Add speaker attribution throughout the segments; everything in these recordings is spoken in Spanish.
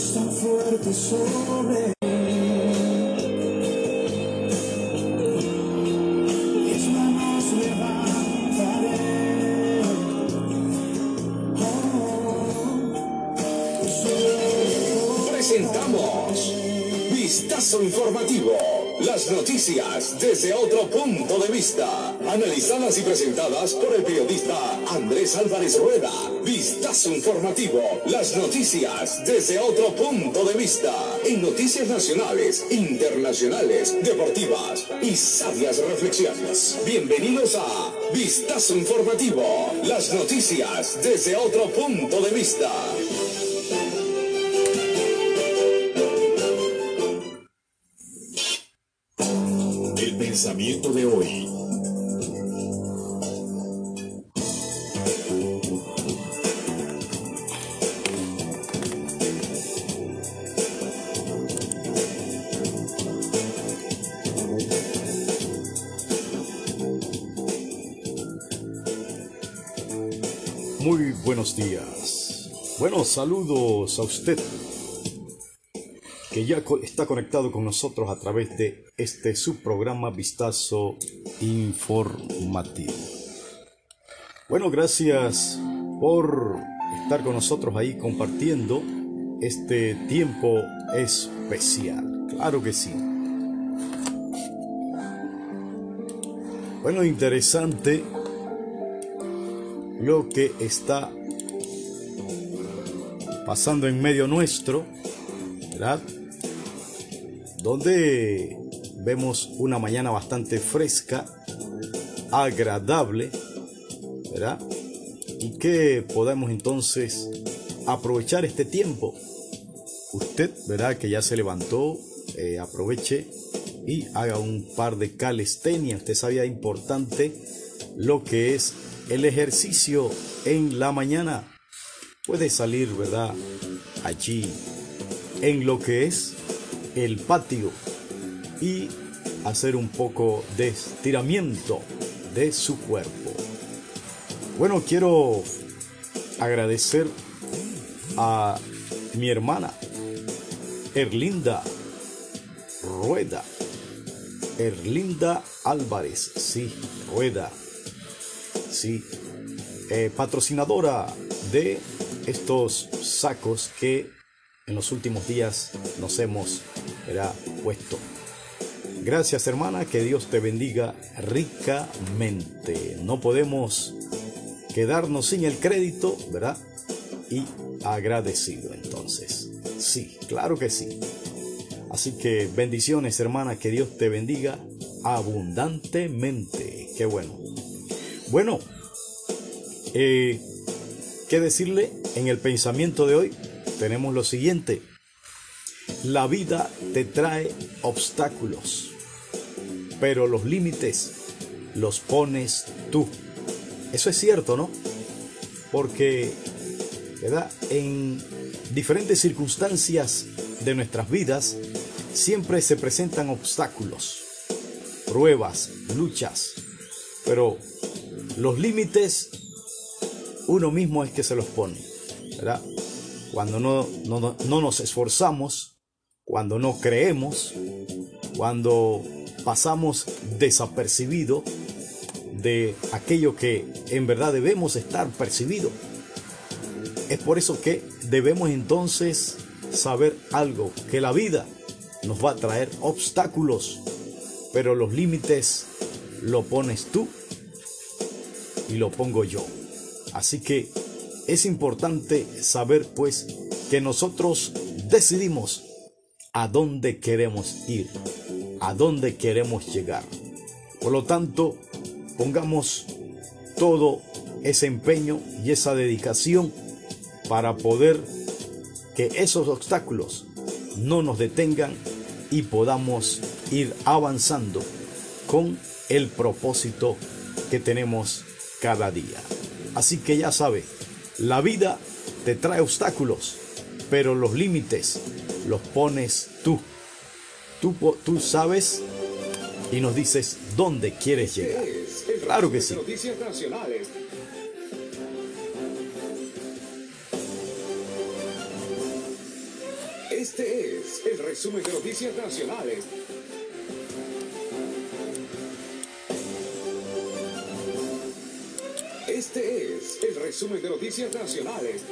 Speaker 1: Tan fuerte sobre mis manos levantaré.
Speaker 2: Presentamos Vistazo Informativo. Noticias desde otro punto de vista. Analizadas y presentadas por el periodista Andrés Álvarez Rueda. Vistazo Informativo. Las noticias desde otro punto de vista. En noticias nacionales, internacionales, deportivas y sabias reflexiones. Bienvenidos a Vistazo Informativo. Las noticias desde otro punto de vista.
Speaker 3: Días. Buenos saludos a usted que ya está conectado con nosotros a través de este subprograma Vistazo Informativo. Bueno, gracias por estar con nosotros ahí compartiendo este tiempo especial. Claro que sí. Bueno, interesante lo que está pasando en medio nuestro, ¿verdad? Donde vemos una mañana bastante fresca, agradable, ¿verdad? Y que podemos entonces aprovechar este tiempo. Usted, ¿verdad? Que ya se levantó, eh, aproveche y haga un par de calistenia. Usted sabía importante lo que es el ejercicio en la mañana. Puede salir, ¿verdad? Allí en lo que es el patio y hacer un poco de estiramiento de su cuerpo. Bueno, quiero agradecer a mi hermana Erlinda Rueda. Erlinda Álvarez, sí, Rueda. Sí, eh, patrocinadora de estos sacos que en los últimos días nos hemos ¿verdad? puesto. Gracias hermana, que Dios te bendiga ricamente. No podemos quedarnos sin el crédito, ¿verdad? Y agradecido entonces. Sí, claro que sí. Así que bendiciones hermana, que Dios te bendiga abundantemente. Qué bueno. Bueno, eh, ¿qué decirle? En el pensamiento de hoy tenemos lo siguiente. La vida te trae obstáculos, pero los límites los pones tú. Eso es cierto, ¿no? Porque, ¿verdad? En diferentes circunstancias de nuestras vidas siempre se presentan obstáculos, pruebas, luchas, pero los límites uno mismo es que se los pone, ¿verdad? Cuando no, no, no- no nos esforzamos, cuando no creemos, cuando pasamos desapercibido de aquello que en verdad debemos estar percibido. Es por eso que debemos entonces saber algo, que la vida nos va a traer obstáculos, pero los límites lo pones tú y lo pongo yo. Así que es importante saber pues que nosotros decidimos a dónde queremos ir, a dónde queremos llegar. Por lo tanto, pongamos todo ese empeño y esa dedicación para poder que esos obstáculos no nos detengan y podamos ir avanzando con el propósito que tenemos cada día. Así que ya sabe, la vida te trae obstáculos, pero los límites los pones tú. Tú, tú sabes y nos dices dónde quieres llegar. Claro que sí.
Speaker 2: Este es el resumen de noticias nacionales. Este es el resumen de noticias nacionales.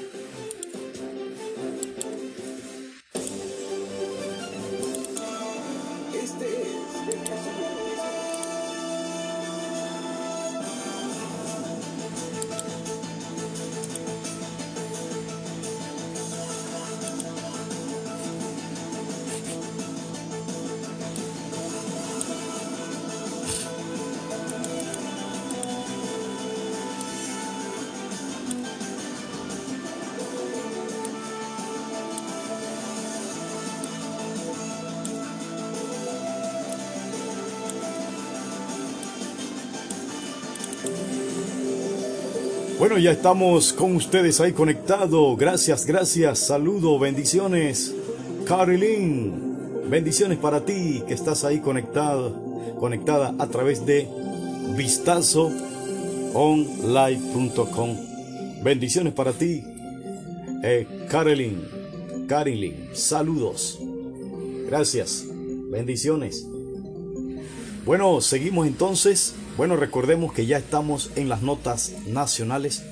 Speaker 3: Bueno, ya estamos con ustedes ahí conectado. Gracias, gracias. Saludo, bendiciones. Caroline, bendiciones para ti que estás ahí conectada, conectada a través de vistazoonline.com. Bendiciones para ti, eh, Caroline. Caroline, saludos. Gracias. Bendiciones. Bueno, seguimos entonces. Bueno, recordemos que ya estamos en las notas nacionales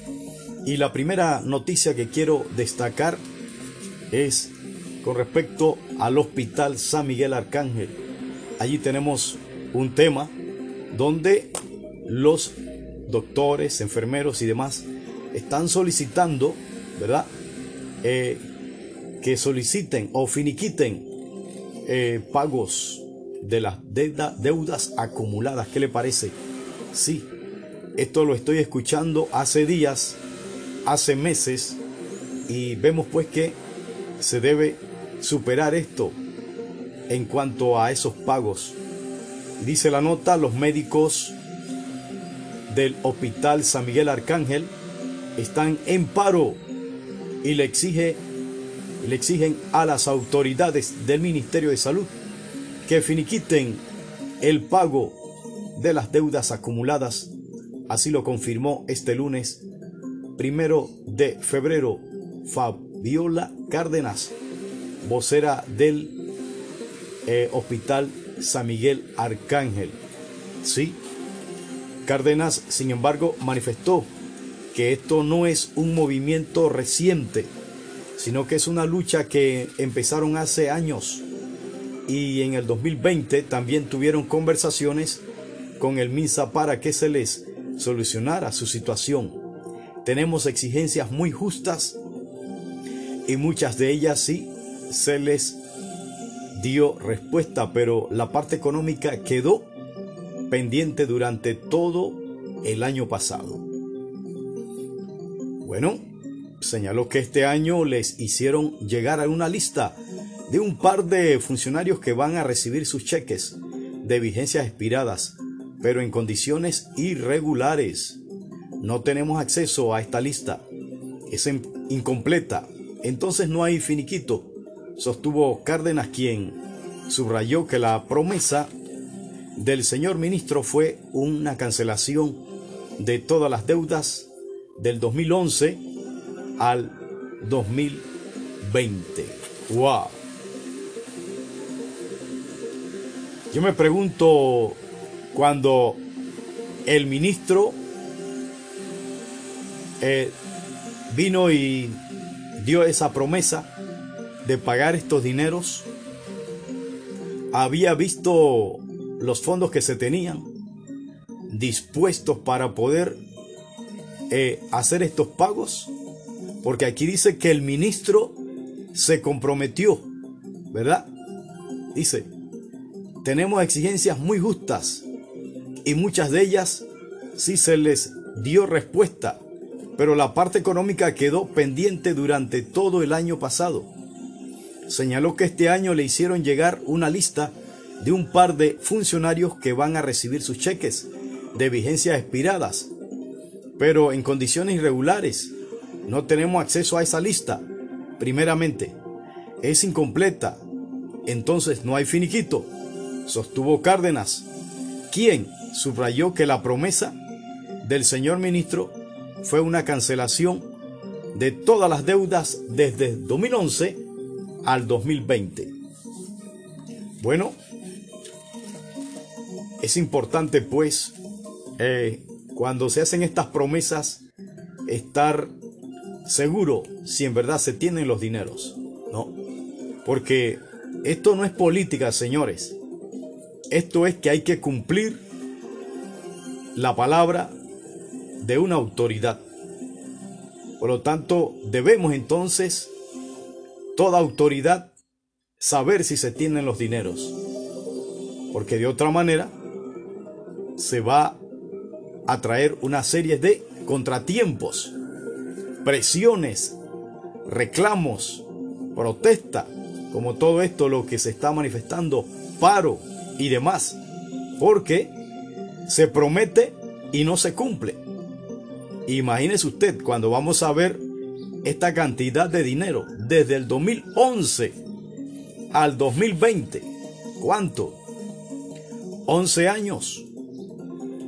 Speaker 3: y la primera noticia que quiero destacar es con respecto al Hospital San Miguel Arcángel. Allí tenemos un tema donde los doctores, enfermeros y demás están solicitando, ¿verdad? Eh, que soliciten o finiquiten eh, pagos de las deuda- deudas acumuladas. ¿Qué le parece? Sí, esto lo estoy escuchando hace días, hace meses, y vemos pues que se debe superar esto en cuanto a esos pagos. Dice la nota, los médicos del Hospital San Miguel Arcángel están en paro y le, exige, le exigen a las autoridades del Ministerio de Salud que finiquiten el pago de las deudas acumuladas. Así lo confirmó este lunes primero de febrero Fabiola Cárdenas, vocera del eh, Hospital San Miguel Arcángel. Sí, Cárdenas, sin embargo, manifestó que esto no es un movimiento reciente, sino que es una lucha que empezaron hace años y en el 2020 también tuvieron conversaciones con el MINSA para que se les solucionara su situación. Tenemos exigencias muy justas y muchas de ellas sí se les dio respuesta, pero la parte económica quedó pendiente durante todo el año pasado. Bueno, señaló que este año les hicieron llegar a una lista de un par de funcionarios que van a recibir sus cheques de vigencias expiradas, pero en condiciones irregulares. No tenemos acceso a esta lista. Es incompleta. Entonces no hay finiquito, sostuvo Cárdenas quien subrayó que la promesa del señor ministro fue una cancelación de todas las deudas del 2011 al 2020. ¡Wow! Yo me pregunto cuando el ministro eh, vino y dio esa promesa de pagar estos dineros, había visto los fondos que se tenían dispuestos para poder eh, hacer estos pagos, porque aquí dice que el ministro se comprometió, ¿verdad? Dice, tenemos exigencias muy justas y muchas de ellas sí se les dio respuesta, pero la parte económica quedó pendiente durante todo el año pasado. Señaló que este año le hicieron llegar una lista de un par de funcionarios que van a recibir sus cheques de vigencias expiradas, pero en condiciones irregulares. No tenemos acceso a esa lista. Primeramente, es incompleta. Entonces no hay finiquito, sostuvo Cárdenas, quien subrayó que la promesa del señor ministro fue una cancelación de todas las deudas desde 2011 al 2020. Bueno, es importante pues eh, cuando se hacen estas promesas estar seguro si en verdad se tienen los dineros, ¿no? Porque esto no es política, señores. Esto es que hay que cumplir la palabra de una autoridad. Por lo tanto, debemos entonces, toda autoridad, saber si se tienen los dineros. Porque de otra manera, se va a traer una serie de contratiempos, presiones, reclamos, protesta, como todo esto lo que se está manifestando, paro y demás, porque se promete y no se cumple. Imagínese usted cuando vamos a ver esta cantidad de dinero desde el 2011 al 2020. ¿Cuánto? 11 años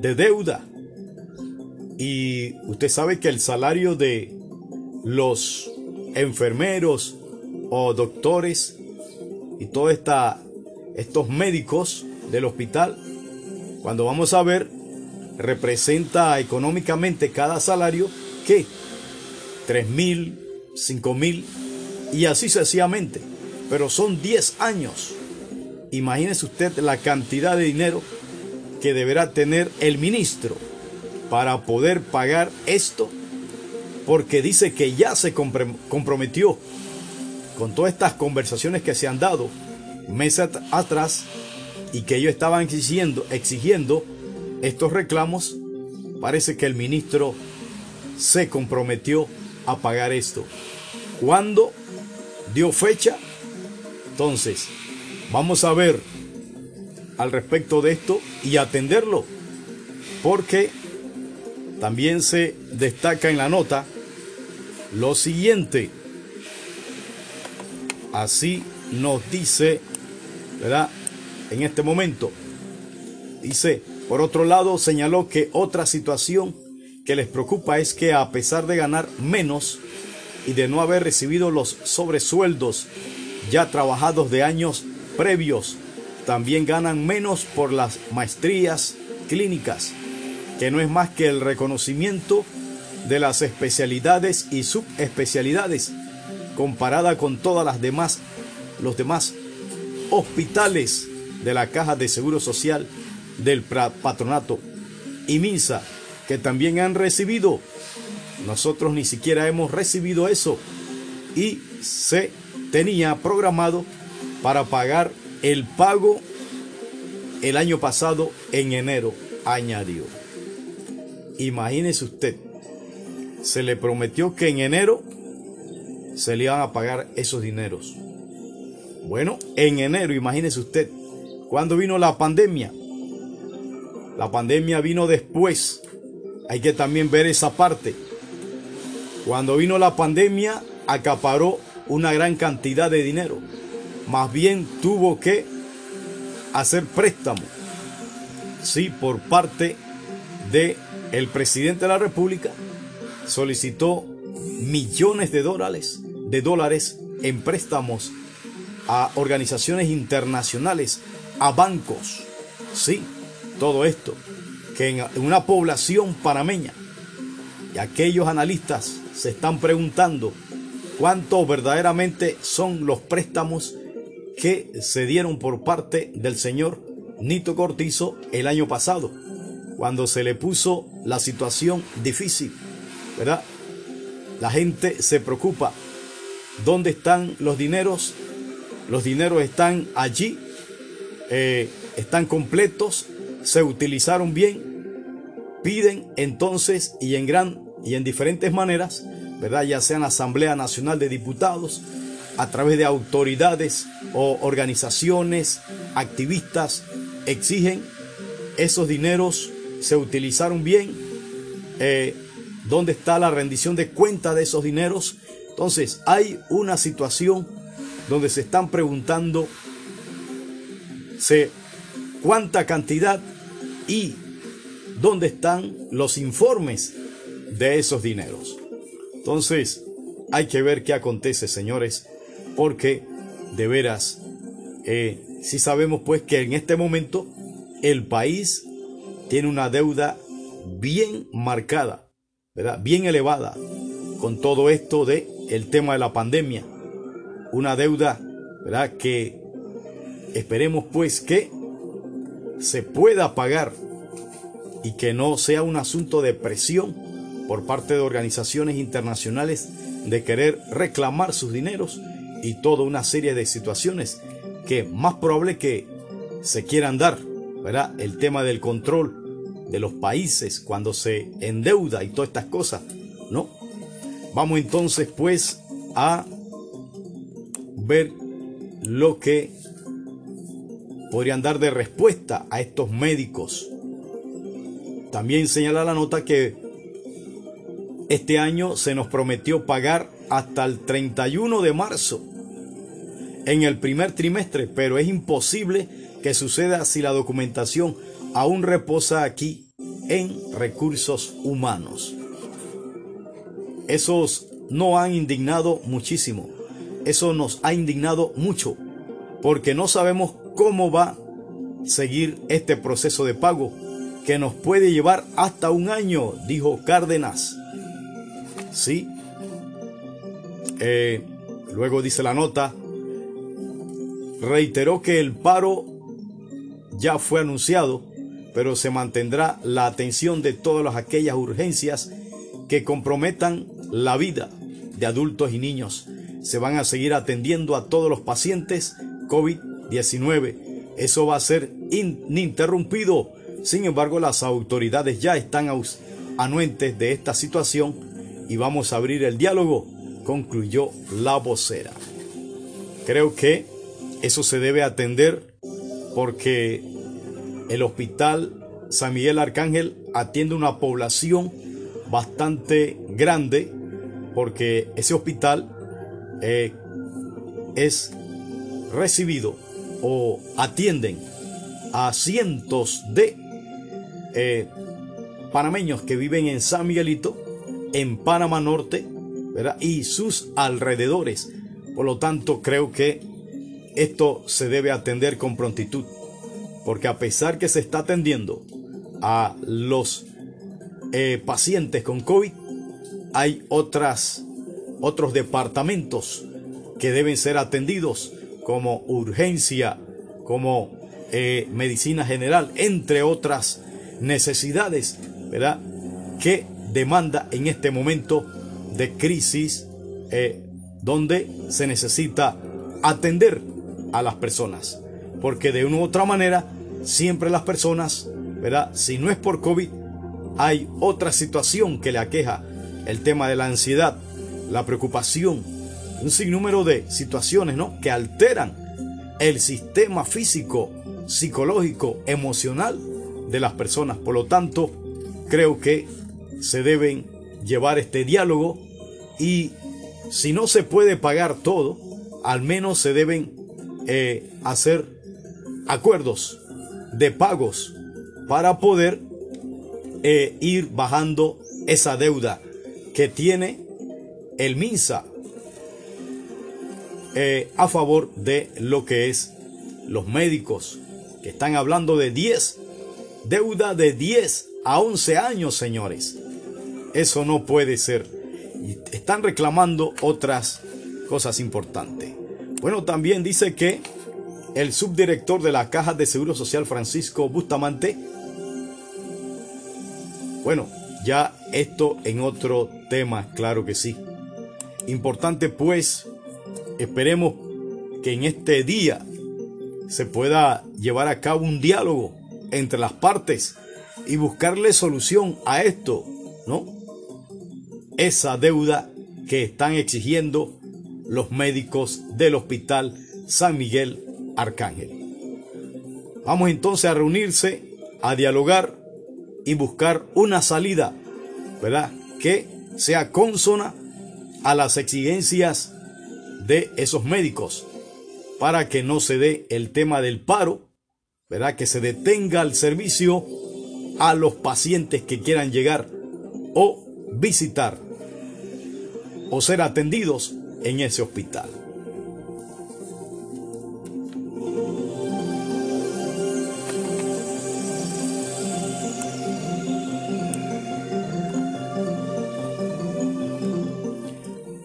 Speaker 3: de deuda. Y usted sabe que el salario de los enfermeros o doctores y todos estos médicos del hospital, cuando vamos a ver, representa económicamente cada salario que 3 mil, 5 mil y así sucesivamente. Pero son 10 años. Imagínese usted la cantidad de dinero que deberá tener el ministro para poder pagar esto, porque dice que ya se comprometió con todas estas conversaciones que se han dado meses atrás y que ellos estaban exigiendo, exigiendo estos reclamos, parece que el ministro se comprometió a pagar esto. ¿Cuándo dio fecha? Entonces, vamos a ver al respecto de esto y atenderlo, porque también se destaca en la nota lo siguiente. Así nos dice, ¿verdad? En este momento. Dice, por otro lado, señaló que otra situación que les preocupa es que a pesar de ganar menos y de no haber recibido los sobresueldos ya trabajados de años previos, también ganan menos por las maestrías clínicas, que no es más que el reconocimiento de las especialidades y subespecialidades comparada con todas las demás los demás hospitales de la Caja de Seguro Social del Patronato y MINSA que también han recibido. Nosotros ni siquiera hemos recibido eso y se tenía programado para pagar el pago el año pasado en enero, añadió. Imagínese usted, se le prometió que en enero se le iban a pagar esos dineros. Bueno, en enero, imagínese usted, cuando vino la pandemia. La pandemia vino después. Hay que también ver esa parte. Cuando vino la pandemia, acaparó una gran cantidad de dinero más bien tuvo que hacer préstamo, sí, por parte de el presidente de la República solicitó millones de dólares, de dólares en préstamos a organizaciones internacionales, a bancos, sí, todo esto, que en una población panameña y aquellos analistas se están preguntando cuánto verdaderamente son los préstamos que se dieron por parte del señor Nito Cortizo el año pasado, cuando se le puso la situación difícil, ¿verdad? La gente se preocupa. ¿Dónde están los dineros? Los dineros están allí, eh, están completos, se utilizaron bien. Piden entonces y en gran y en diferentes maneras, ¿verdad? Ya sea en la Asamblea Nacional de Diputados, a través de autoridades o organizaciones, activistas, exigen esos dineros se utilizaron bien, eh, dónde está la rendición de cuenta de esos dineros. Entonces hay una situación donde se están preguntando cuánta cantidad y dónde están los informes de esos dineros. Entonces hay que ver qué acontece, señores porque de veras, eh, sí sabemos pues que en este momento el país tiene una deuda bien marcada, ¿verdad? Bien elevada con todo esto de el tema de la pandemia. Una deuda, ¿verdad? Que esperemos pues que se pueda pagar y que no sea un asunto de presión por parte de organizaciones internacionales de querer reclamar sus dineros y toda una serie de situaciones que más probable que se quieran dar, ¿verdad? El tema del control de los países cuando se endeuda y todas estas cosas, ¿no? Vamos entonces pues a ver lo que podrían dar de respuesta a estos médicos. También señala la nota que este año se nos prometió pagar hasta el 31 de marzo en el primer trimestre, pero es imposible que suceda si la documentación aún reposa aquí en recursos humanos. Esos no han indignado muchísimo. Eso nos ha indignado mucho, porque no sabemos cómo va a seguir este proceso de pago, que nos puede llevar hasta un año, dijo Cárdenas. Sí. Eh, luego dice la nota, reiteró que el paro ya fue anunciado, pero se mantendrá la atención de todas aquellas urgencias que comprometan la vida de adultos y niños. Se van a seguir atendiendo a todos los pacientes COVID-19. Eso va a ser ininterrumpido. Sin embargo, las autoridades ya están anuentes de esta situación y vamos a abrir el diálogo, concluyó la vocera. Creo que eso se debe atender porque el hospital San Miguel Arcángel atiende una población bastante grande porque ese hospital eh, es recibido o atienden a cientos de eh, panameños que viven en San Miguelito, en Panamá Norte, y sus alrededores. Por lo tanto, creo que esto se debe atender con prontitud, porque a pesar que se está atendiendo a los eh, pacientes con COVID, hay otras, otros departamentos que deben ser atendidos como urgencia, como eh, medicina general, entre otras necesidades, ¿verdad? Que demanda en este momento de crisis eh, donde se necesita atender a las personas. Porque de una u otra manera, siempre las personas, ¿verdad? Si no es por COVID, hay otra situación que le aqueja, el tema de la ansiedad, la preocupación, un sinnúmero de situaciones ¿no? que alteran el sistema físico, psicológico, emocional de las personas. Por lo tanto, creo que se deben llevar este diálogo y si no se puede pagar todo, al menos se deben eh, hacer acuerdos de pagos para poder eh, ir bajando esa deuda que tiene el MINSA eh, a favor de lo que es los médicos, que están hablando de 10, deuda de 10 a 11 años, señores. Eso no puede ser. Están reclamando otras cosas importantes. Bueno, también dice que el subdirector de la Caja de Seguro Social, Francisco Bustamante, bueno, ya esto en otro tema, claro que sí. Importante pues, esperemos que en este día se pueda llevar a cabo un diálogo entre las partes y buscarle solución a esto, ¿no? Esa deuda que están exigiendo los médicos del Hospital San Miguel Arcángel. Vamos entonces a reunirse, a dialogar y buscar una salida, ¿verdad? Que sea consona a las exigencias de esos médicos para que no se dé el tema del paro, ¿verdad? Que se detenga el servicio a los pacientes que quieran llegar o visitar o ser atendidos en ese hospital.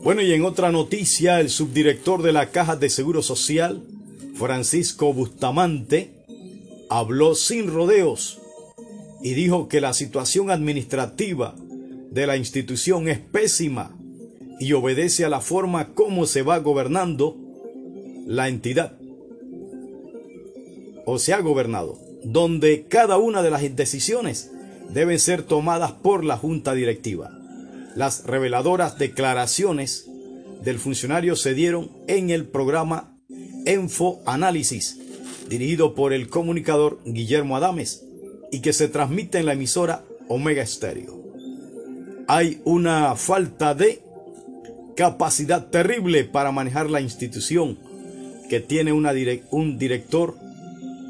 Speaker 3: Bueno, y en otra noticia, el subdirector de la Caja de Seguro Social, Francisco Bustamante, habló sin rodeos y dijo que la situación administrativa de la institución es pésima y obedece a la forma como se va gobernando la entidad o se ha gobernado, donde cada una de las decisiones deben ser tomadas por la junta directiva. Las reveladoras declaraciones del funcionario se dieron en el programa Enfo Análisis, dirigido por el comunicador Guillermo Adames y que se transmite en la emisora Omega Stereo. Hay una falta de capacidad terrible para manejar la institución que tiene un director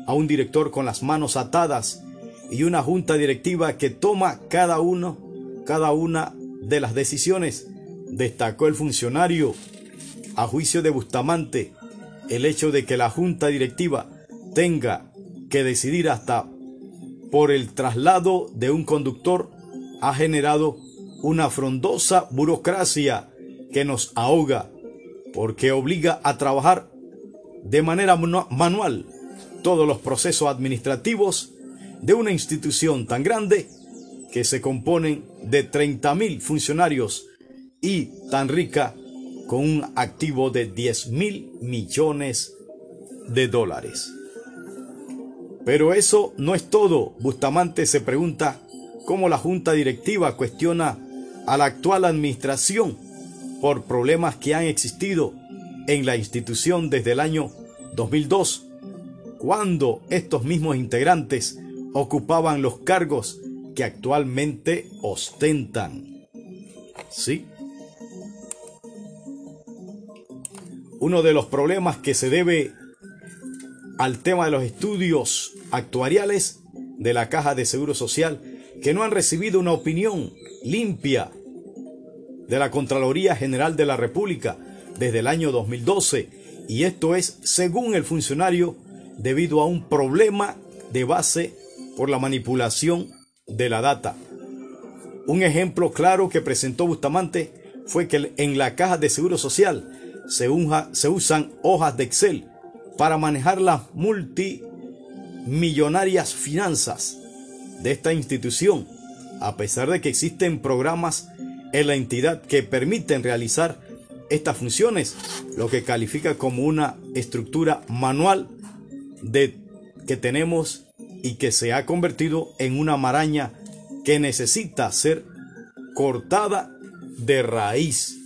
Speaker 3: a un director con las manos atadas y una junta directiva que toma cada uno cada una de las decisiones destacó el funcionario. A juicio de Bustamante el hecho de que la junta directiva tenga que decidir hasta por el traslado de un conductor ha generado una frondosa burocracia que nos ahoga porque obliga a trabajar de manera manual todos los procesos administrativos de una institución tan grande que se componen de 30.000 funcionarios y tan rica con un activo de 10 mil millones de dólares. Pero eso no es todo. Bustamante se pregunta cómo la junta directiva cuestiona a la actual administración por problemas que han existido en la institución desde el año 2002, cuando estos mismos integrantes ocupaban los cargos que actualmente ostentan. ¿Sí? Uno de los problemas que se debe al tema de los estudios actuariales de la Caja de Seguro Social que no han recibido una opinión limpia de la Contraloría General de la República desde el año 2012 y esto es según el funcionario debido a un problema de base por la manipulación de la data. Un ejemplo claro que presentó Bustamante fue que en la caja de seguro social se, usan hojas de Excel para manejar las multimillonarias finanzas de esta institución, a pesar de que existen programas en la entidad que permiten realizar estas funciones, lo que califica como una estructura manual de que tenemos y que se ha convertido en una maraña que necesita ser cortada de raíz.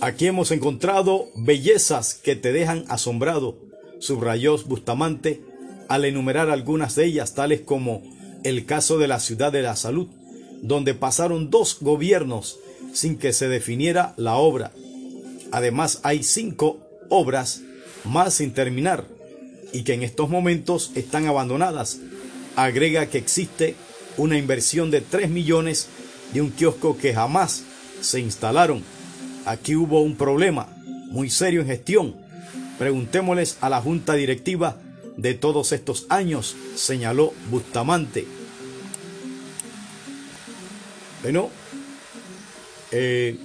Speaker 3: Aquí hemos encontrado bellezas que te dejan asombrado, subrayó Bustamante al enumerar algunas de ellas, tales como el caso de la ciudad de la salud, donde pasaron dos gobiernos sin que se definiera la obra. Además hay cinco obras más sin terminar y que en estos momentos están abandonadas. Agrega que existe una inversión de 3 millones de un kiosco que jamás se instalaron Aquí hubo un problema muy serio en gestión. Preguntémosles a la junta directiva de todos estos años, señaló Bustamante. Bueno, eh,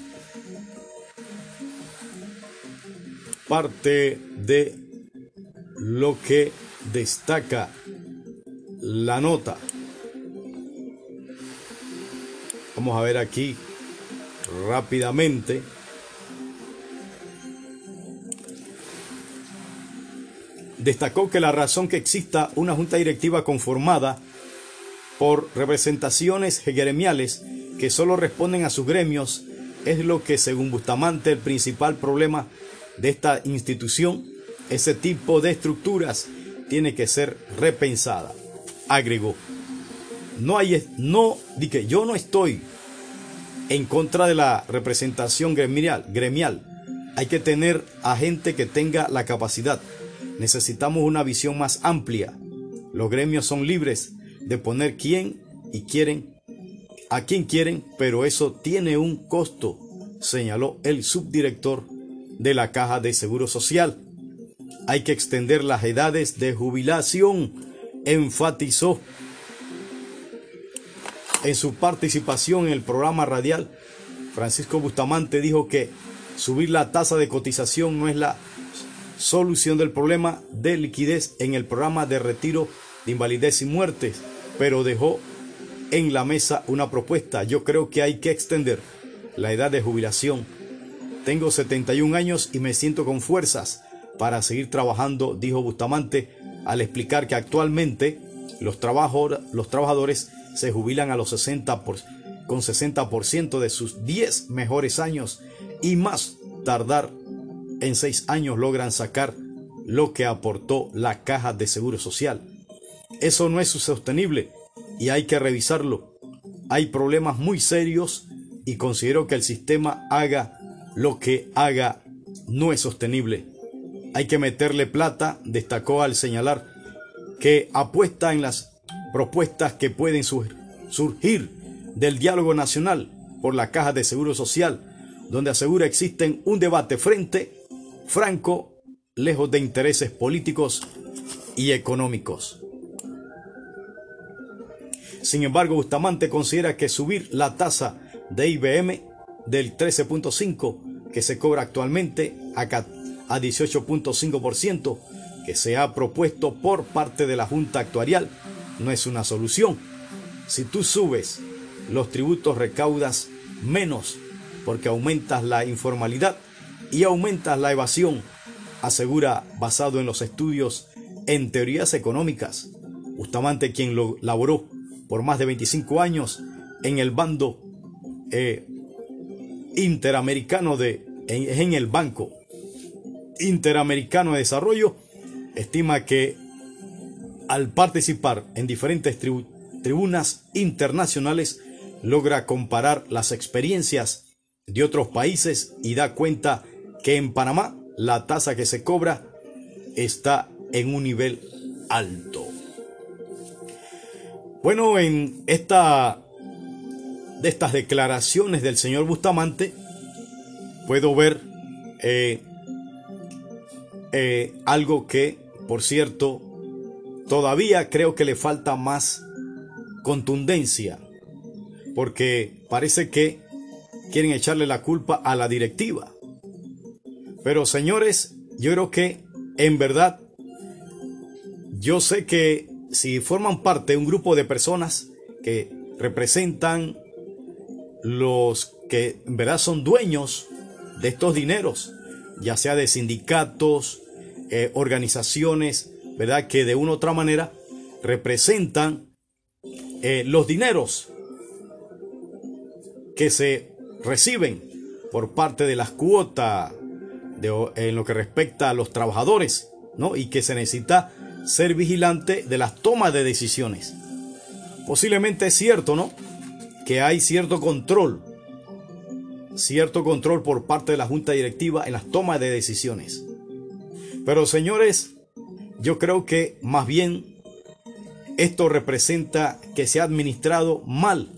Speaker 3: parte de lo que destaca la nota. Vamos a ver aquí rápidamente. destacó que la razón que exista una junta directiva conformada por representaciones gremiales que solo responden a sus gremios es lo que, según Bustamante, el principal problema de esta institución. Ese tipo de estructuras tiene que ser repensada. Agregó. No hay, no, di que yo no estoy en contra de la representación gremial, gremial. Hay que tener a gente que tenga la capacidad necesitamos una visión más amplia. Los gremios son libres de poner quién y quieren, a quien quieren, pero eso tiene un costo, señaló el subdirector de la Caja de Seguro Social. Hay que extender las edades de jubilación, enfatizó. en su participación en el programa radial, Francisco Bustamante dijo que subir la tasa de cotización no es la solución del problema de liquidez en el programa de retiro de invalidez y muertes, pero dejó en la mesa una propuesta. Yo creo que hay que extender la edad de jubilación. Tengo 71 años y me siento con fuerzas para seguir trabajando, dijo Bustamante, al explicar que actualmente los, trabajadores se jubilan a los 60 por, con 60% de sus 10 mejores años y más tardar en 6 años logran sacar lo que aportó la caja de seguro social. Eso no es sostenible y hay que revisarlo. Hay problemas muy serios y considero que el sistema haga lo que haga no es sostenible. Hay que meterle plata, destacó al señalar que apuesta en las propuestas que pueden surgir del diálogo nacional por la Caja de Seguro Social, donde asegura existen un debate frente, franco, lejos de intereses políticos y económicos. Sin embargo, Bustamante considera que subir la tasa de IBM del 13.5 que se cobra actualmente a 18.5% que se ha propuesto por parte de la Junta Actuarial no es una solución. Si tú subes los tributos recaudas menos porque aumentas la informalidad y aumentas la evasión, asegura basado en los estudios en teorías económicas. Bustamante, quien lo laboró por más de 25 años en el bando eh, interamericano de en el Banco Interamericano de Desarrollo, estima que al participar en diferentes tribunas internacionales logra comparar las experiencias de otros países y da cuenta que en Panamá la tasa que se cobra está en un nivel alto. Bueno, en esta de estas declaraciones del señor Bustamante puedo ver eh, eh, algo que por cierto, todavía creo que le falta más contundencia, porque parece que quieren echarle la culpa a la directiva. Pero señores, yo creo que en verdad, yo sé que si forman parte de un grupo de personas que representan los que en verdad son dueños de estos dineros, ya sea de sindicatos, eh, organizaciones, ¿verdad? Que de una u otra manera representan eh, los dineros que se reciben por parte de las cuotas en lo que respecta a los trabajadores, ¿no? Y que se necesita ser vigilante de las tomas de decisiones. Posiblemente es cierto, ¿no? Que hay cierto control, cierto control por parte de la junta directiva en las tomas de decisiones. Pero señores, yo creo que más bien esto representa que se ha administrado mal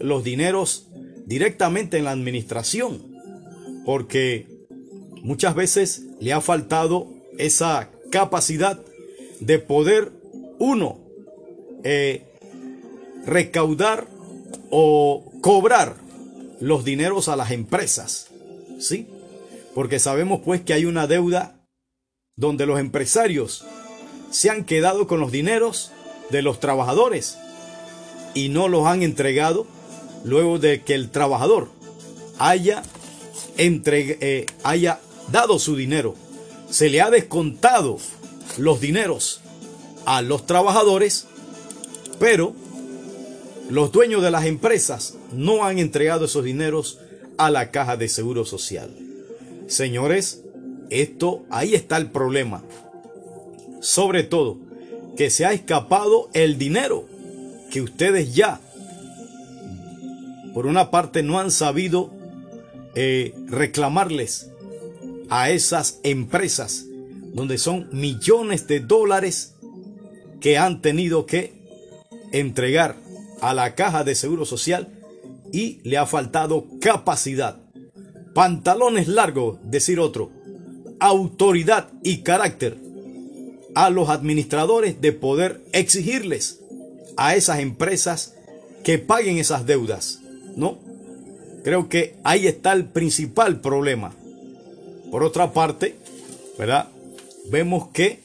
Speaker 3: los dineros directamente en la administración, porque muchas veces le ha faltado esa capacidad de poder uno eh, recaudar o cobrar los dineros a las empresas, ¿sí? Porque sabemos pues que hay una deuda donde los empresarios se han quedado con los dineros de los trabajadores y no los han entregado luego de que el trabajador haya, eh, haya dado su dinero. Se le ha descontado los dineros a los trabajadores, pero los dueños de las empresas no han entregado esos dineros a la caja de seguro social. Señores, esto, ahí está el problema. Sobre todo, que se ha escapado el dinero que ustedes ya, por una parte, no han sabido eh, reclamarles a esas empresas donde son millones de dólares que han tenido que entregar a la caja de seguro social y le ha faltado capacidad. Pantalones largos, decir otro, autoridad y carácter a los administradores de poder exigirles a esas empresas que paguen esas deudas, ¿no? Creo que ahí está el principal problema. Por otra parte, ¿verdad? Vemos que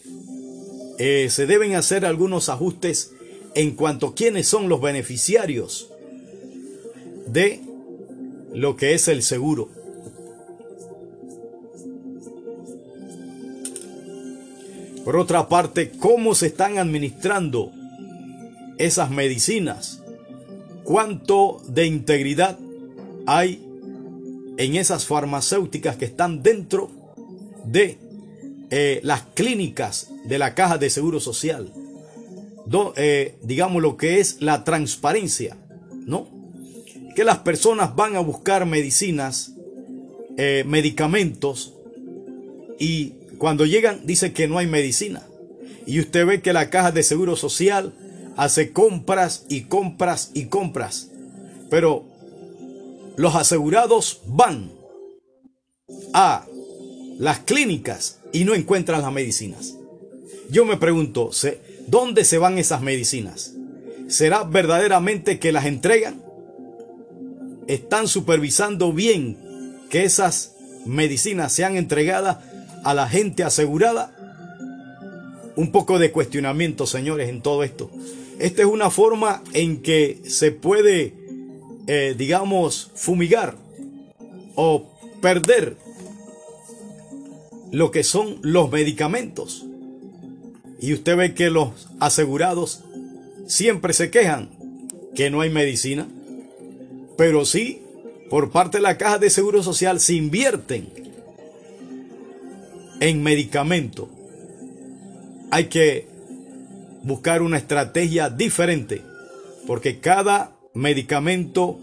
Speaker 3: eh, se deben hacer algunos ajustes en cuanto a quiénes son los beneficiarios de lo que es el seguro. Por otra parte, cómo se están administrando esas medicinas, cuánto de integridad hay en esas farmacéuticas que están dentro de eh, las clínicas de la caja de seguro social. Eh, digamos lo que es la transparencia, ¿no? Que las personas van a buscar medicinas, eh, medicamentos y cuando llegan dice que no hay medicina. Y usted ve que la caja de seguro social hace compras y compras y compras. Pero los asegurados van a las clínicas y no encuentran las medicinas. Yo me pregunto, ¿dónde se van esas medicinas? ¿Será verdaderamente que las entregan? ¿Están supervisando bien que esas medicinas sean entregadas a la gente asegurada? Un poco de cuestionamiento, señores, en todo esto. Esta es una forma en que se puede, eh, digamos, fumigar o perder lo que son los medicamentos. Y usted ve que los asegurados siempre se quejan que no hay medicina, pero sí, por parte de la caja de seguro social se invierten en medicamento. Hay que buscar una estrategia diferente, porque cada medicamento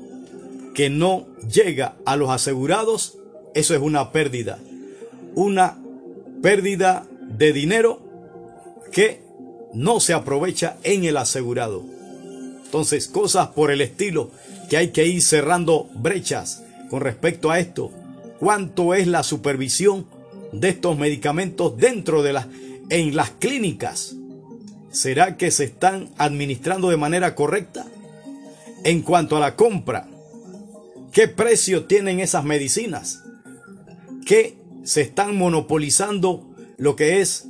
Speaker 3: que no llega a los asegurados, eso es una pérdida. Una pérdida de dinero que no se aprovecha en el asegurado. Entonces, cosas por el estilo que hay que ir cerrando brechas con respecto a esto. ¿Cuánto es la supervisión de estos medicamentos dentro de las en las clínicas? ¿Será que se están administrando de manera correcta? En cuanto a la compra, ¿qué precio tienen esas medicinas? ¿Qué se están monopolizando lo que es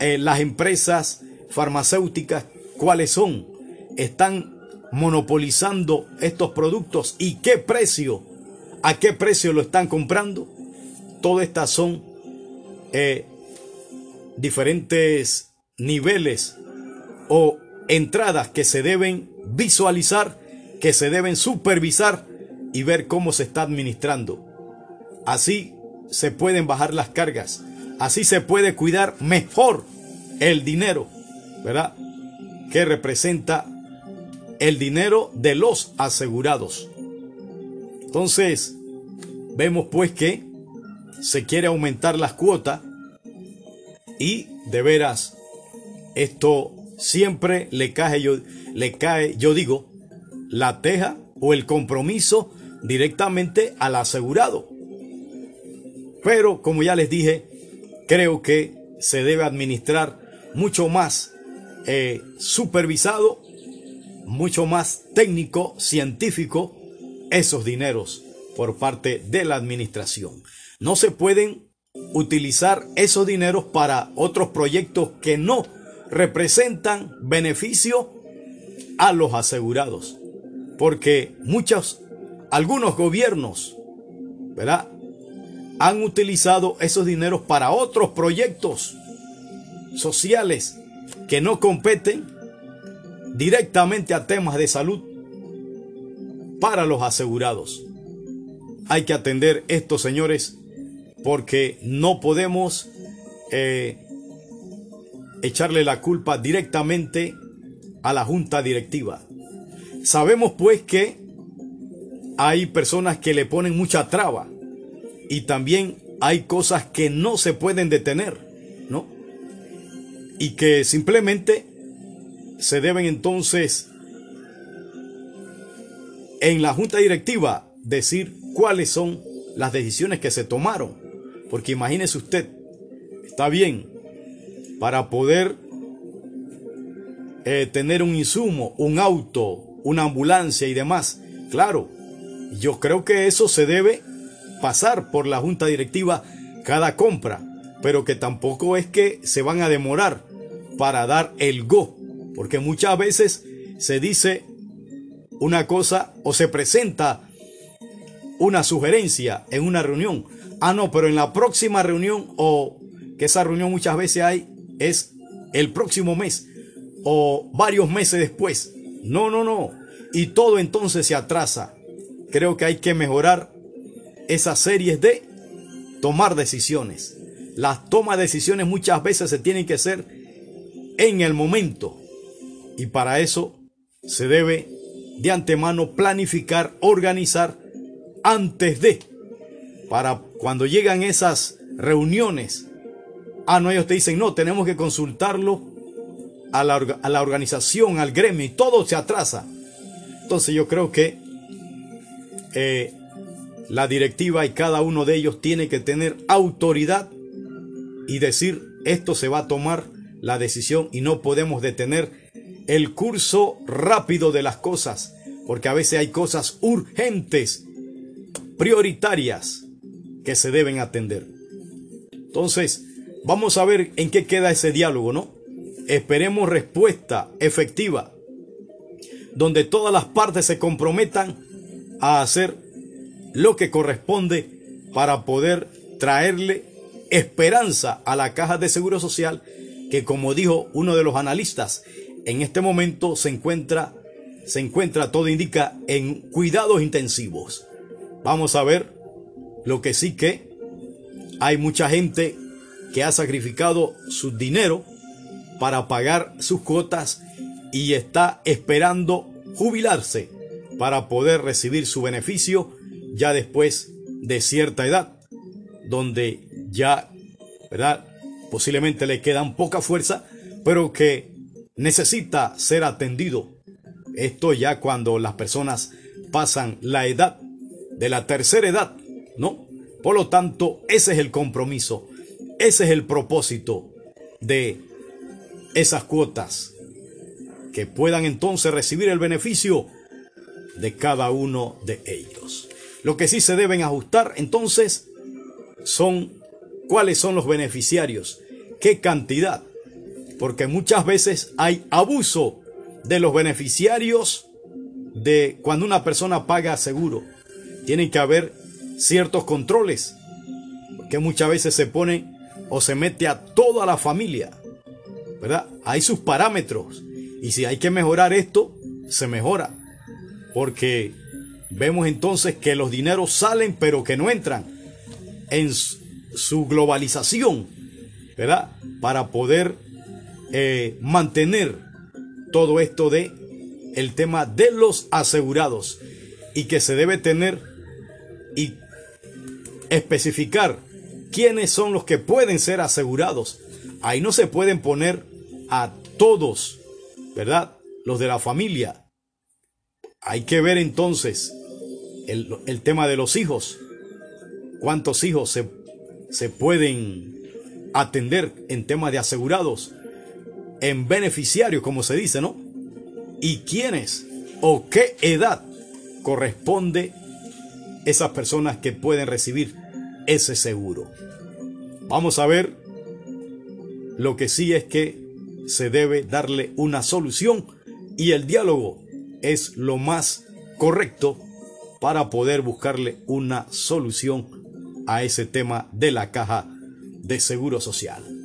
Speaker 3: eh, las empresas farmacéuticas? ¿Cuáles son? ¿Están monopolizando estos productos? ¿Y qué precio? ¿A qué precio lo están comprando? Todas estas son eh, diferentes niveles o entradas que se deben visualizar, que se deben supervisar y ver cómo se está administrando. Así se pueden bajar las cargas, así se puede cuidar mejor el dinero, ¿verdad? Que representa el dinero de los asegurados. Entonces, vemos pues que se quiere aumentar las cuotas y de veras esto siempre le cae yo le cae yo digo la teja o el compromiso directamente al asegurado. Pero como ya les dije, creo que se debe administrar mucho más eh, supervisado, mucho más técnico, científico, esos dineros por parte de la administración. No se pueden utilizar esos dineros para otros proyectos que no representan beneficio a los asegurados. Porque muchos, algunos gobiernos, ¿verdad? Han utilizado esos dineros para otros proyectos sociales que no competen directamente a temas de salud para los asegurados. Hay que atender esto, señores, porque no podemos eh, echarle la culpa directamente a la junta directiva. Sabemos pues que hay personas que le ponen mucha traba y también hay cosas que no se pueden detener, ¿no? Y que simplemente se deben entonces en la junta directiva decir cuáles son las decisiones que se tomaron. Porque imagínese usted, está bien, para poder eh, tener un insumo, un auto, una ambulancia y demás. Claro, yo creo que eso se debe pasar por la junta directiva cada compra, pero que tampoco es que se van a demorar para dar el go, porque muchas veces se dice una cosa o se presenta una sugerencia en una reunión. Ah, no, pero en la próxima reunión o que esa reunión muchas veces hay es el próximo mes o varios meses después. No, no, no. Y todo entonces se atrasa. Creo que hay que mejorar esas series de tomar decisiones. Las tomas de decisiones muchas veces se tienen que hacer en el momento. Y para eso se debe de antemano planificar, organizar antes de, para cuando llegan esas reuniones. Ah, no, ellos te dicen, no, tenemos que consultarlo a la, a la organización, al gremio, y todo se atrasa. Entonces yo creo que eh, la directiva y cada uno de ellos tiene que tener autoridad y decir, esto se va a tomar la decisión y no podemos detener el curso rápido de las cosas, porque a veces hay cosas urgentes, prioritarias, que se deben atender. Entonces, vamos a ver en qué queda ese diálogo, ¿no? Esperemos respuesta efectiva, donde todas las partes se comprometan a hacer lo que corresponde para poder traerle esperanza a la caja de seguro social que como dijo uno de los analistas en este momento se encuentra se encuentra todo indica en cuidados intensivos vamos a ver lo que sí que hay mucha gente que ha sacrificado su dinero para pagar sus cuotas y está esperando jubilarse para poder recibir su beneficio ya después de cierta edad, donde ya, ¿verdad? Posiblemente le quedan poca fuerza, pero que necesita ser atendido. Esto ya cuando las personas pasan la edad de la tercera edad, ¿no? Por lo tanto, ese es el compromiso, ese es el propósito de esas cuotas, que puedan entonces recibir el beneficio de cada uno de ellos. Lo que sí se deben ajustar entonces son cuáles son los beneficiarios, qué cantidad, porque muchas veces hay abuso de los beneficiarios de cuando una persona paga seguro. Tienen que haber ciertos controles, porque muchas veces se pone o se mete a toda la familia, ¿verdad? Hay sus parámetros y si hay que mejorar esto, se mejora, porque vemos entonces que los dineros salen pero que no entran en su globalización, ¿verdad? Para poder eh, mantener todo esto de el tema de los asegurados y que se debe tener y especificar quiénes son los que pueden ser asegurados. Ahí no se pueden poner a todos, ¿verdad? Los de la familia. Hay que ver entonces el, el tema de los hijos. ¿Cuántos hijos se, se pueden atender en temas de asegurados? En beneficiarios, como se dice, ¿no? ¿Y quiénes o qué edad corresponde esas personas que pueden recibir ese seguro? Vamos a ver. Lo que sí es que se debe darle una solución y el diálogo es lo más correcto para poder buscarle una solución a ese tema de la caja de seguro social.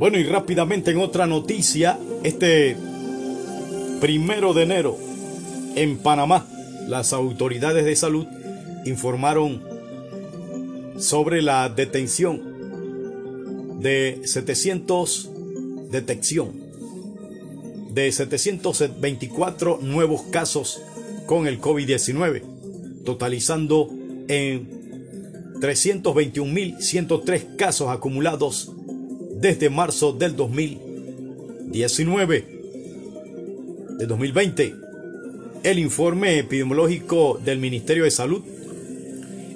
Speaker 3: Bueno, y rápidamente en otra noticia, este primero de enero en Panamá, las autoridades de salud informaron sobre la detención de 700 detección de 724 nuevos casos con el COVID-19. totalizando en 321.103 casos acumulados desde marzo del 2019. De 2020, el informe epidemiológico del Ministerio de Salud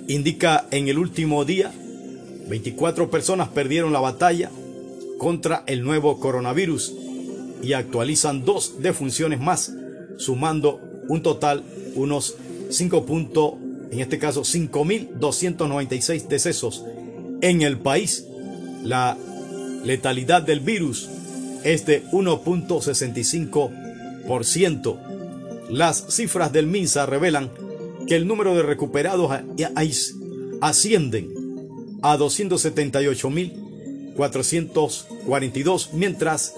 Speaker 3: indica en el último día 24 personas perdieron la batalla contra el nuevo coronavirus y actualizan dos defunciones más, sumando un total unos 5 puntos, en este caso 5.296 decesos en el país. La letalidad del virus es de 1.65%. Las cifras del MINSA revelan que el número de recuperados ascienden a 278.442, mientras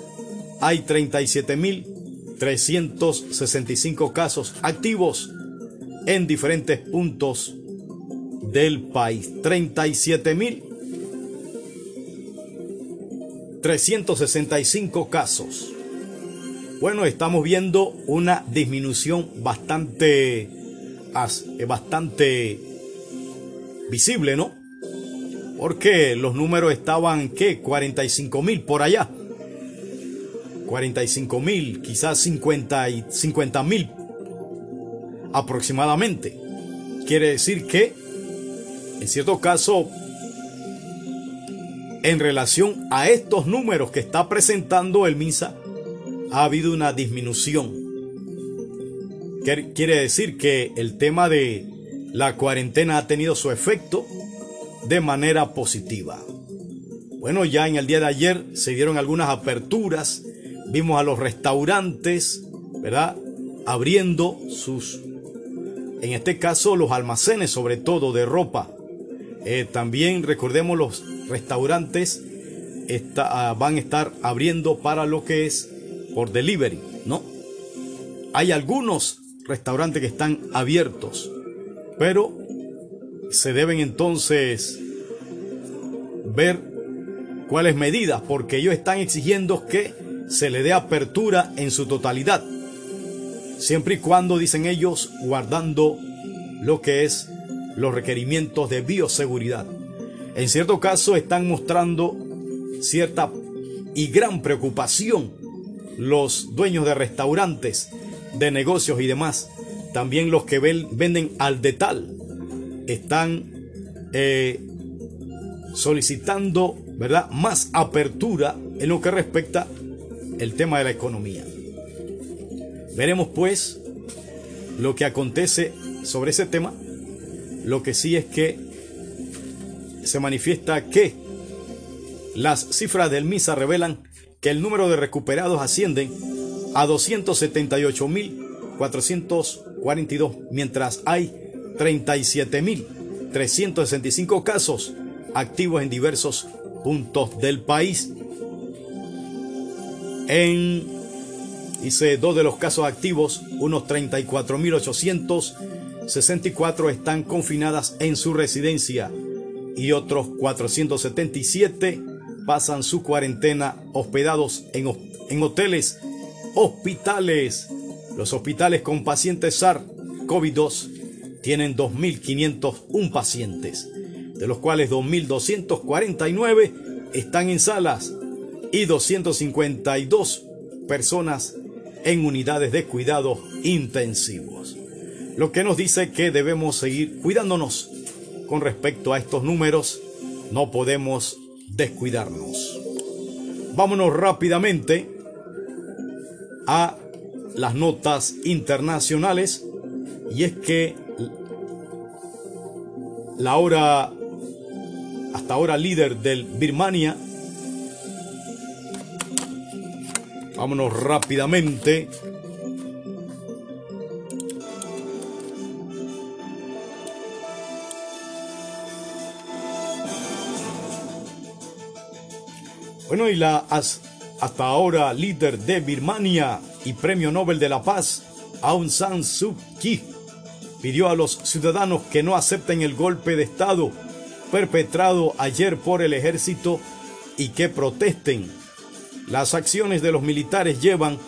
Speaker 3: hay 37.365 casos activos en diferentes puntos del país. 37.365 casos. Bueno, estamos viendo una disminución bastante, bastante visible, ¿no? Porque los números estaban, ¿qué? 45 mil por allá. 45 mil, quizás 50 mil aproximadamente. Quiere decir que, en cierto caso, en relación a estos números que está presentando el MINSA, ha habido una disminución. Quiere decir que el tema de la cuarentena ha tenido su efecto de manera positiva. Bueno, ya en el día de ayer se dieron algunas aperturas, vimos a los restaurantes, ¿verdad? Abriendo sus, en este caso, los almacenes, sobre todo de ropa. Eh, también recordemos los restaurantes está, van a estar abriendo para lo que es por delivery, ¿no? Hay algunos restaurantes que están abiertos, pero se deben entonces ver cuáles medidas, porque ellos están exigiendo que se le dé apertura en su totalidad, siempre y cuando, dicen ellos, guardando lo que es los requerimientos de bioseguridad. En cierto caso están mostrando cierta y gran preocupación los dueños de restaurantes, de negocios y demás, también los que venden al detal, están eh, solicitando ¿verdad? más apertura en lo que respecta el tema de la economía. Veremos pues lo que acontece sobre ese tema. Lo que sí es que se manifiesta que las cifras del MISA revelan que el número de recuperados ascienden a 278.442, mientras hay 37.365 casos activos en diversos puntos del país. En, dice, dos de los casos activos, unos 34.864 están confinadas en su residencia y otros 477 pasan su cuarentena hospedados en, en hoteles, hospitales. Los hospitales con pacientes SARS-CoV-2 tienen 2.501 pacientes, de los cuales 2.249 están en salas y 252 personas en unidades de cuidados intensivos. Lo que nos dice que debemos seguir cuidándonos con respecto a estos números. No podemos descuidarnos. Vámonos rápidamente a las notas internacionales y es que la hora hasta ahora líder del Birmania vámonos rápidamente Bueno, y la hasta ahora líder de Birmania y Premio Nobel de la Paz, Aung San Suu Kyi, pidió a los ciudadanos que no acepten el golpe de Estado perpetrado ayer por el ejército y que protesten. Las acciones de los militares llevan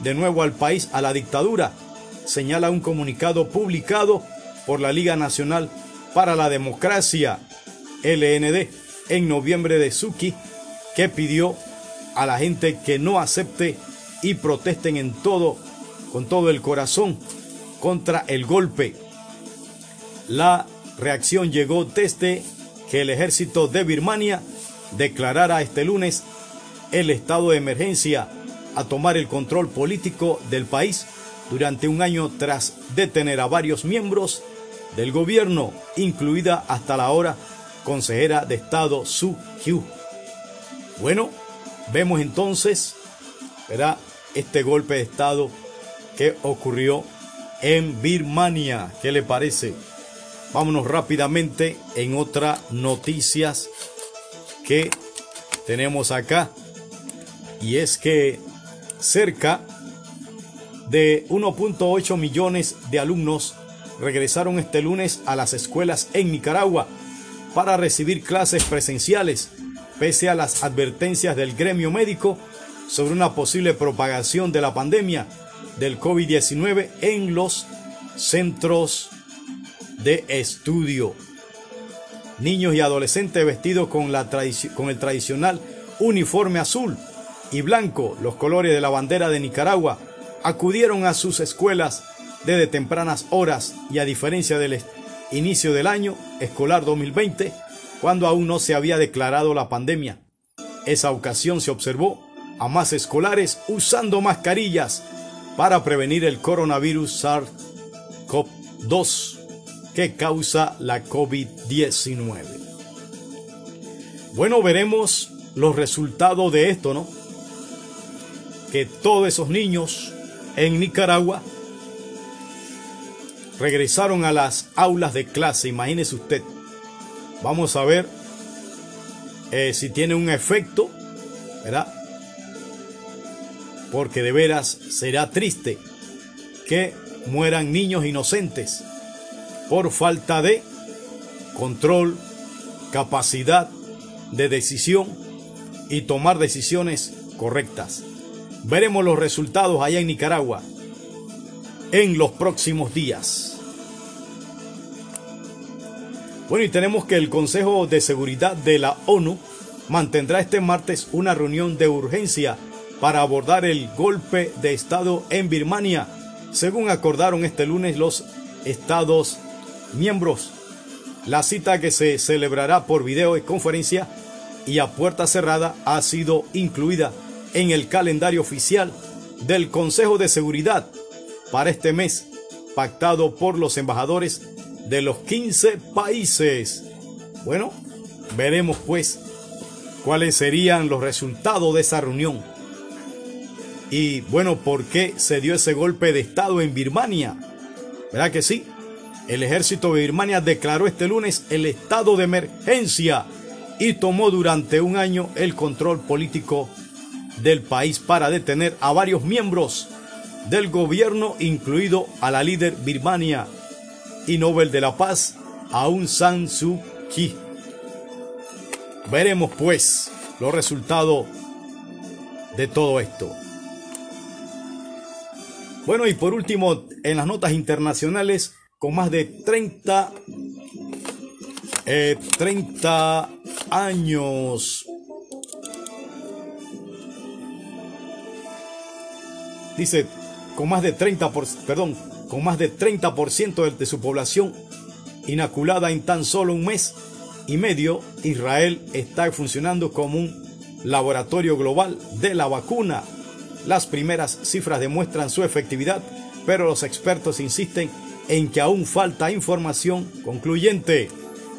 Speaker 3: de nuevo al país a la dictadura, señala un comunicado publicado por la Liga Nacional para la Democracia, LND, en noviembre de Suki, que pidió a la gente que no acepte y protesten en todo, con todo el corazón, contra el golpe. La reacción llegó desde que el ejército de Birmania declarara este lunes el estado de emergencia a tomar el control político del país durante un año tras detener a varios miembros del gobierno, incluida hasta la hora consejera de Estado Su Kyu. Bueno, vemos entonces ¿verdad? este golpe de Estado que ocurrió en Birmania. ¿Qué le parece? Vámonos rápidamente en otras noticias que tenemos acá. Y es que cerca de 1.8 millones de alumnos regresaron este lunes a las escuelas en Nicaragua para recibir clases presenciales, pese a las advertencias del gremio médico sobre una posible propagación de la pandemia del COVID-19 en los centros de estudio. Niños y adolescentes vestidos con, la con el tradicional uniforme azul y blanco, los colores de la bandera de Nicaragua, acudieron a sus escuelas desde tempranas horas y a diferencia del inicio del año escolar 2020, cuando aún no se había declarado la pandemia. Esa ocasión se observó a más escolares usando mascarillas para prevenir el coronavirus SARS-CoV-2 que causa la COVID-19. Bueno, veremos los resultados de esto, ¿no? Que todos esos niños en Nicaragua regresaron a las aulas de clase, imagínese usted. Vamos a ver eh, si tiene un efecto, ¿verdad? Porque de veras será triste que mueran niños inocentes por falta de control, capacidad de decisión y tomar decisiones correctas. Veremos los resultados allá en Nicaragua en los próximos días. Bueno, y tenemos que el Consejo de Seguridad de la ONU mantendrá este martes una reunión de urgencia para abordar el golpe de Estado en Birmania, según acordaron este lunes los Estados miembros. La cita que se celebrará por video y conferencia y a puerta cerrada ha sido incluida en el calendario oficial del Consejo de Seguridad para este mes, pactado por los embajadores de los 15 países. Bueno, veremos pues cuáles serían los resultados de esa reunión. Y bueno, ¿por qué se dio ese golpe de Estado en Birmania? ¿Verdad que sí? El ejército de Birmania declaró este lunes el estado de emergencia y tomó durante un año el control político del país para detener a varios miembros del gobierno, incluido a la líder Birmania y Nobel de la Paz, Aung San Suu. Veremos pues los resultados de todo esto. Bueno, y por último, en las notas internacionales, con más de 30, 30 eh, años. Dice, con más de 30 perdón, con más de 30% de, su población inoculada en tan solo un mes y medio, Israel está funcionando como un laboratorio global de la vacuna. Las primeras cifras demuestran su efectividad, pero los expertos insisten en que aún falta información concluyente.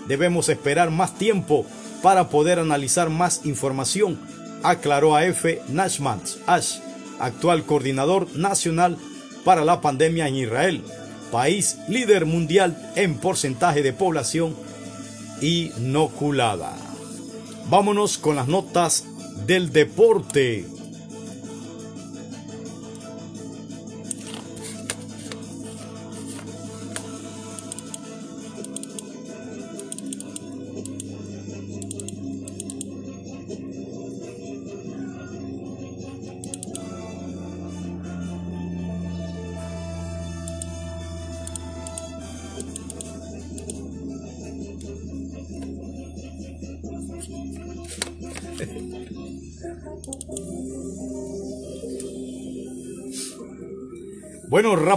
Speaker 3: Debemos esperar más tiempo para poder analizar más información, aclaró a F. Nashman Ash, actual coordinador nacional para la pandemia en Israel, país líder mundial en porcentaje de población inoculada. Vámonos con las notas del deporte.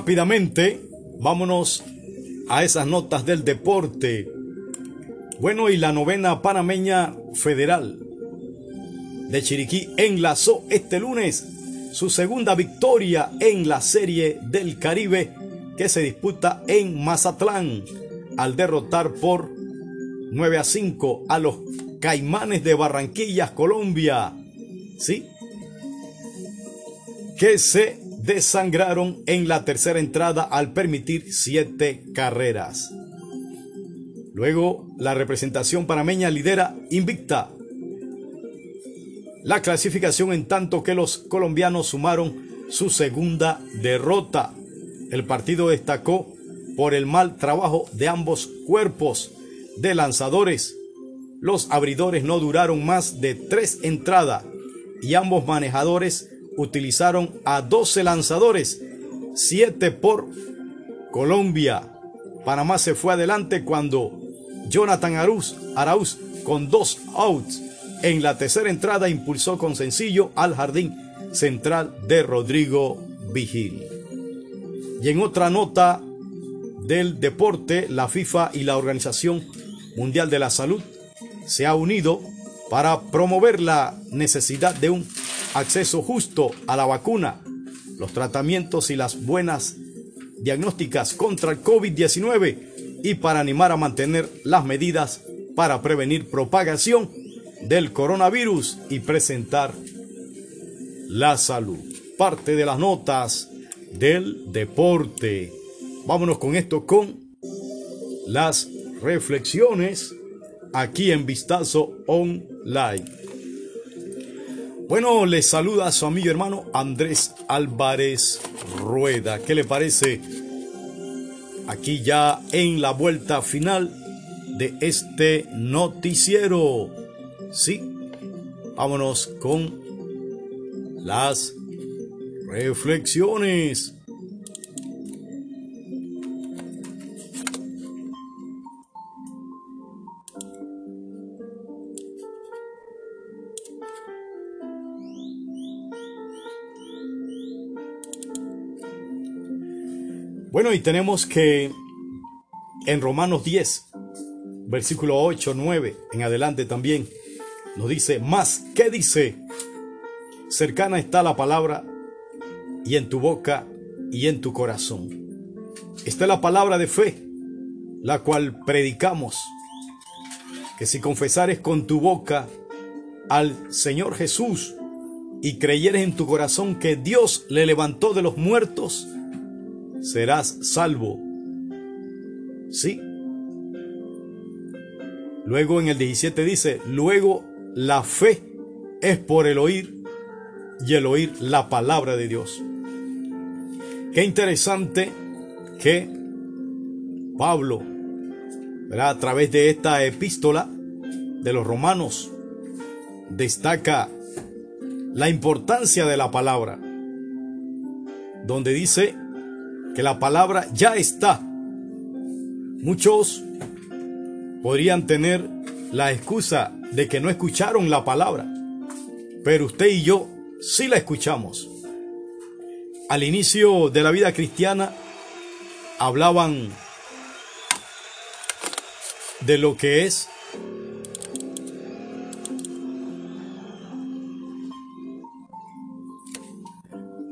Speaker 3: Rápidamente, vámonos a esas notas del deporte. Bueno, y la novena panameña federal de Chiriquí enlazó este lunes su segunda victoria en la Serie del Caribe que se disputa en Mazatlán al derrotar por 9 a 5 a los Caimanes de Barranquillas, Colombia. ¿Sí? Que se desangraron en la tercera entrada al permitir siete carreras. Luego, la representación panameña lidera invicta la clasificación en tanto que los colombianos sumaron su segunda derrota. El partido destacó por el mal trabajo de ambos cuerpos de lanzadores. Los abridores no duraron más de tres entradas y ambos manejadores utilizaron a 12 lanzadores, 7 por Colombia. Panamá se fue adelante cuando Jonathan Arauz, Arauz con dos outs en la tercera entrada impulsó con sencillo al jardín central de Rodrigo Vigil. Y en otra nota del deporte, la FIFA y la Organización Mundial de la Salud se ha unido para promover la necesidad de un acceso justo a la vacuna, los tratamientos y las buenas diagnósticas contra el COVID-19 y para animar a mantener las medidas para prevenir propagación del coronavirus y presentar la salud. Parte de las notas del deporte. Vámonos con esto con las reflexiones aquí en Vistazo Online. Bueno, les saluda a su amigo hermano Andrés Álvarez Rueda. ¿Qué le parece? Aquí ya en la vuelta final de este noticiero. Sí, vámonos con las reflexiones. Y tenemos que en Romanos 10, versículo 8, 9, en adelante también, nos dice, más, ¿qué dice? Cercana está la palabra y en tu boca y en tu corazón. Esta es la palabra de fe, la cual predicamos, que si confesares con tu boca al Señor Jesús y creyeres en tu corazón que Dios le levantó de los muertos, serás salvo. Sí. Luego en el 17 dice, luego la fe es por el oír y el oír la palabra de Dios. Qué interesante que Pablo, a través de esta epístola de los romanos, destaca la importancia de la palabra, donde dice que la palabra ya está. Muchos podrían tener la excusa de que no escucharon la palabra, pero usted y yo sí la escuchamos. Al inicio de la vida cristiana hablaban de lo que es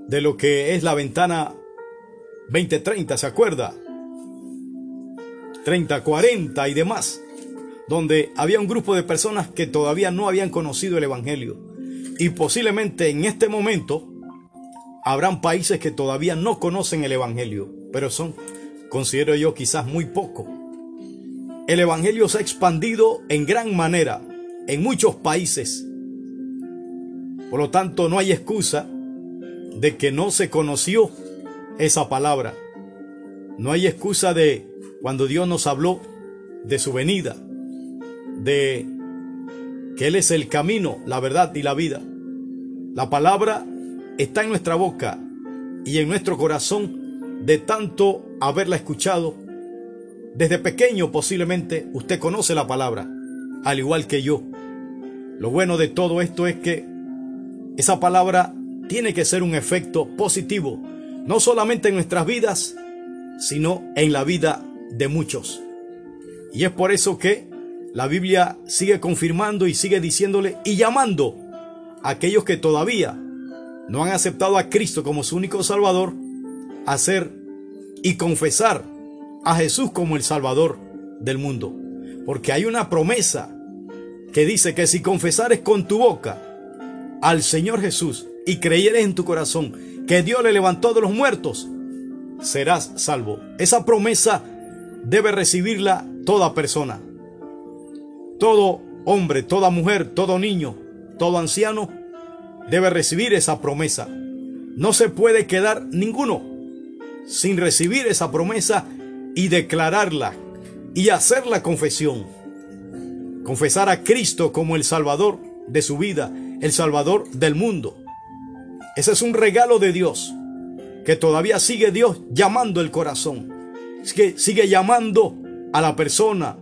Speaker 3: de lo que es la ventana 2030, ¿se acuerda? 30, 40 y demás, donde había un grupo de personas que todavía no habían conocido el Evangelio. Y posiblemente en este momento habrán países que todavía no conocen el Evangelio, pero son, considero yo, quizás muy poco. El Evangelio se ha expandido en gran manera en muchos países. Por lo tanto, no hay excusa de que no se conoció esa palabra. No hay excusa de cuando Dios nos habló de su venida, de que Él es el camino, la verdad y la vida. La palabra está en nuestra boca y en nuestro corazón de tanto haberla escuchado. Desde pequeño posiblemente usted conoce la palabra, al igual que yo. Lo bueno de todo esto es que esa palabra tiene que ser un efecto positivo, no solamente en nuestras vidas, sino en la vida de muchos. Y es por eso que la Biblia sigue confirmando y sigue diciéndole y llamando a aquellos que todavía no han aceptado a Cristo como su único Salvador, a hacer y confesar a Jesús como el Salvador del mundo. Porque hay una promesa que dice que si confesares con tu boca al Señor Jesús y creyeres en tu corazón que Dios le levantó de los muertos, serás salvo. Esa promesa debe recibirla toda persona. Todo hombre, toda mujer, todo niño, todo anciano debe recibir esa promesa. No se puede quedar ninguno sin recibir esa promesa y declararla y hacer la confesión. Confesar a Cristo como el Salvador de su vida, el Salvador del mundo. Ese es un regalo de Dios que todavía sigue Dios llamando el corazón. que sigue llamando a la persona,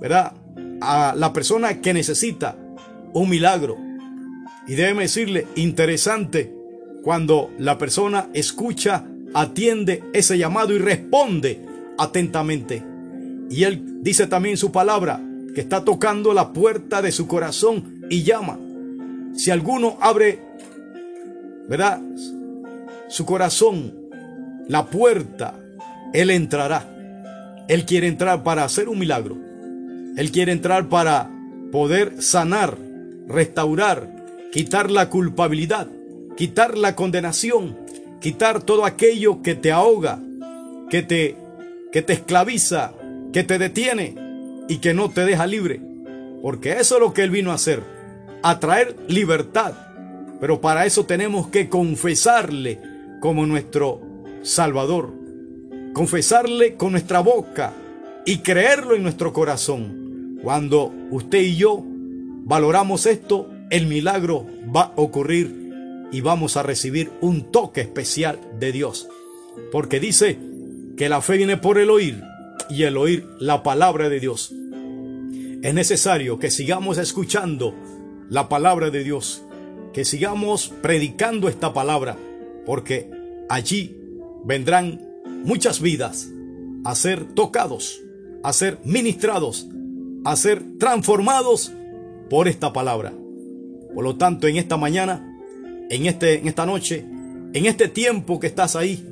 Speaker 3: ¿verdad? A la persona que necesita un milagro. Y déjeme decirle, interesante, cuando la persona escucha, atiende ese llamado y responde atentamente. Y él dice también su palabra, que está tocando la puerta de su corazón y llama. Si alguno abre, ¿verdad? Su corazón, la puerta, él entrará. Él quiere entrar para hacer un milagro. Él quiere entrar para poder sanar, restaurar, quitar la culpabilidad, quitar la condenación, quitar todo aquello que te ahoga, que te, que te esclaviza, que te detiene y que no te deja libre. Porque eso es lo que Él vino a hacer, a traer libertad. Pero para eso tenemos que confesarle como nuestro Salvador, confesarle con nuestra boca y creerlo en nuestro corazón. Cuando usted y yo valoramos esto, el milagro va a ocurrir y vamos a recibir un toque especial de Dios. Porque dice que la fe viene por el oír y el oír la palabra de Dios. Es necesario que sigamos escuchando la palabra de Dios, que sigamos predicando esta palabra, porque allí vendrán muchas vidas a ser tocados, a ser ministrados, a ser transformados por esta palabra. Por lo tanto, en esta mañana, en, este, en esta noche, en este tiempo que estás ahí,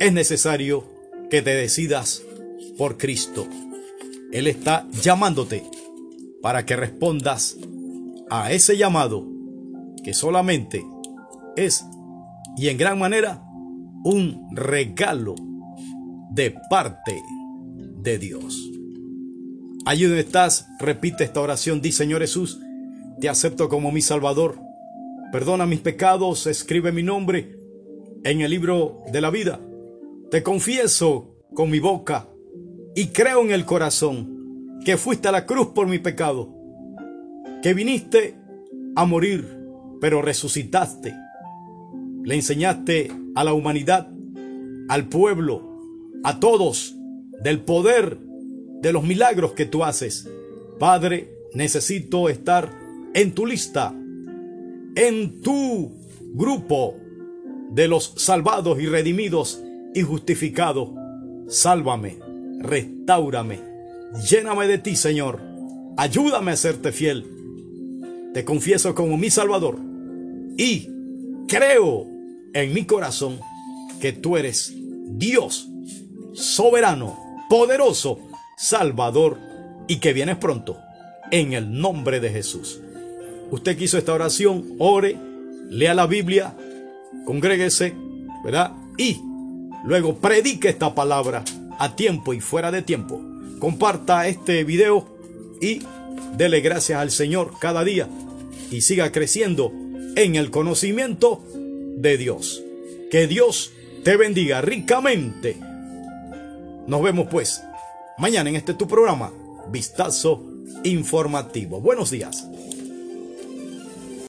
Speaker 3: es necesario que te decidas por Cristo. Él está llamándote para que respondas a ese llamado que solamente es y en gran manera un regalo de parte de Dios. Allí donde estás, repite esta oración, di Señor Jesús, te acepto como mi Salvador, perdona mis pecados, escribe mi nombre en el libro de la vida. Te confieso con mi boca y creo en el corazón que fuiste a la cruz por mi pecado, que viniste a morir, pero resucitaste. Le enseñaste a la humanidad, al pueblo, a todos, del poder de los milagros que tú haces. Padre, necesito estar en tu lista, en tu grupo de los salvados y redimidos y justificados. Sálvame, restaurame, lléname de ti, Señor. Ayúdame a serte fiel. Te confieso como mi Salvador y creo en mi corazón que tú eres Dios, soberano, poderoso, Salvador y que vienes pronto en el nombre de Jesús. Usted quiso esta oración, ore, lea la Biblia, congréguese, ¿verdad? Y luego predique esta palabra a tiempo y fuera de tiempo. Comparta este video y dele gracias al Señor cada día y siga creciendo en el conocimiento de Dios. Que Dios te bendiga ricamente. Nos vemos pues mañana en este tu programa, Vistazo Informativo. Buenos días.